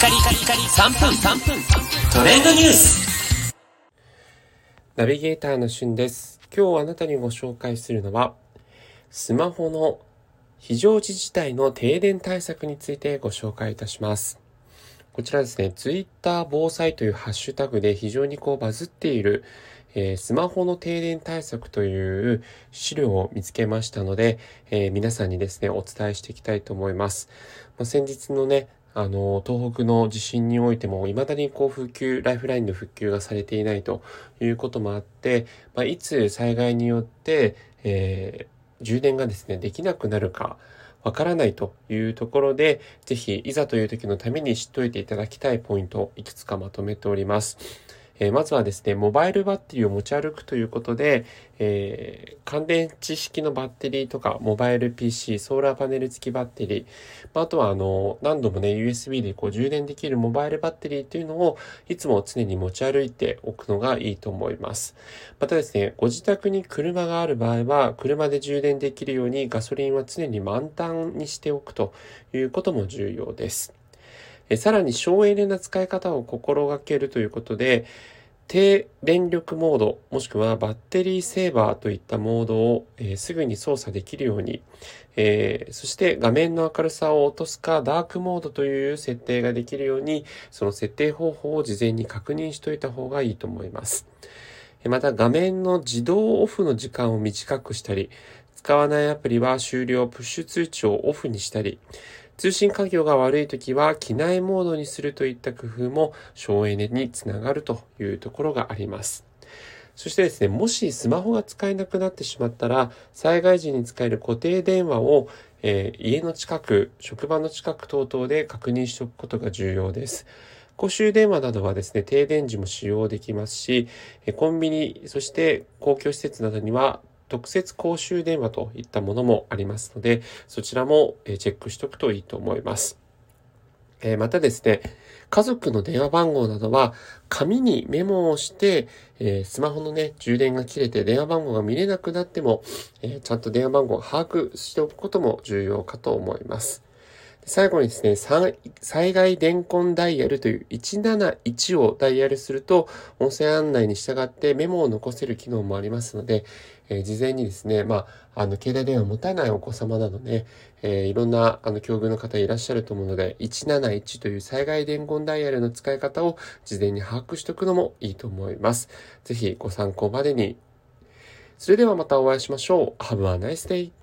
カリカリカリ3分3分トレンドニュースナビゲーターのしゅんです。今日あなたにご紹介するのは、スマホの非常時事態の停電対策についてご紹介いたします。こちらですね、Twitter 防災というハッシュタグで非常にこうバズっている、えースマホの停電対策という資料を見つけましたので、えー皆さんにですね、お伝えしていきたいと思います。まあ、先日のね、あの、東北の地震においても、未だにこう復旧、ライフラインの復旧がされていないということもあって、まあ、いつ災害によって、えー充電がですね、できなくなるか、わからないというところで、ぜひ、いざという時のために知っておいていただきたいポイントをいくつかまとめております。えまずはですね、モバイルバッテリーを持ち歩くということで、えー乾電池式のバッテリーとか、モバイル PC、ソーラーパネル付きバッテリー、ま、あとはあの、何度もね、USB でこう充電できるモバイルバッテリーというのを、いつも常に持ち歩いておくのがいいと思います。またですね、ご自宅に車がある場合は、車で充電できるようにガソリンは常に満タンにしておくということも重要です。えさらに省エネな使い方を心がけるということで、低電力モード、もしくはバッテリーセーバーといったモードを、えーすぐに操作できるように、えーそして画面の明るさを落とすかダークモードという設定ができるように、その設定方法を事前に確認しておいた方がいいと思います。また画面の自動オフの時間を短くしたり、使わないアプリは終了プッシュ通知をオフにしたり、通信環境が悪い時は機内モードにするといった工夫も省エネにつながるというところがあります。そしてですね、もしスマホが使えなくなってしまったら、災害時に使える固定電話を、えー家の近く、職場の近く等々で確認しておくことが重要です。公衆電話などはですね、停電時も使用できますし、コンビニ、そして公共施設などには特設公衆電話といったものもありますので、そちらもチェックしておくといいと思います。えまたですね、家族の電話番号などは紙にメモをして、えスマホのね、充電が切れて電話番号が見れなくなっても、えちゃんと電話番号を把握しておくことも重要かと思います。最後にですね、災害伝言ダイヤルという171をダイヤルすると、音声案内に従ってメモを残せる機能もありますので、えー事前にですね、まあ、あの、携帯電話を持たないお子様などね、えーいろんな、あの、境遇の方いらっしゃると思うので、171という災害伝言ダイヤルの使い方を事前に把握しておくのもいいと思います。ぜひご参考までに。それではまたお会いしましょう。Have a nice day!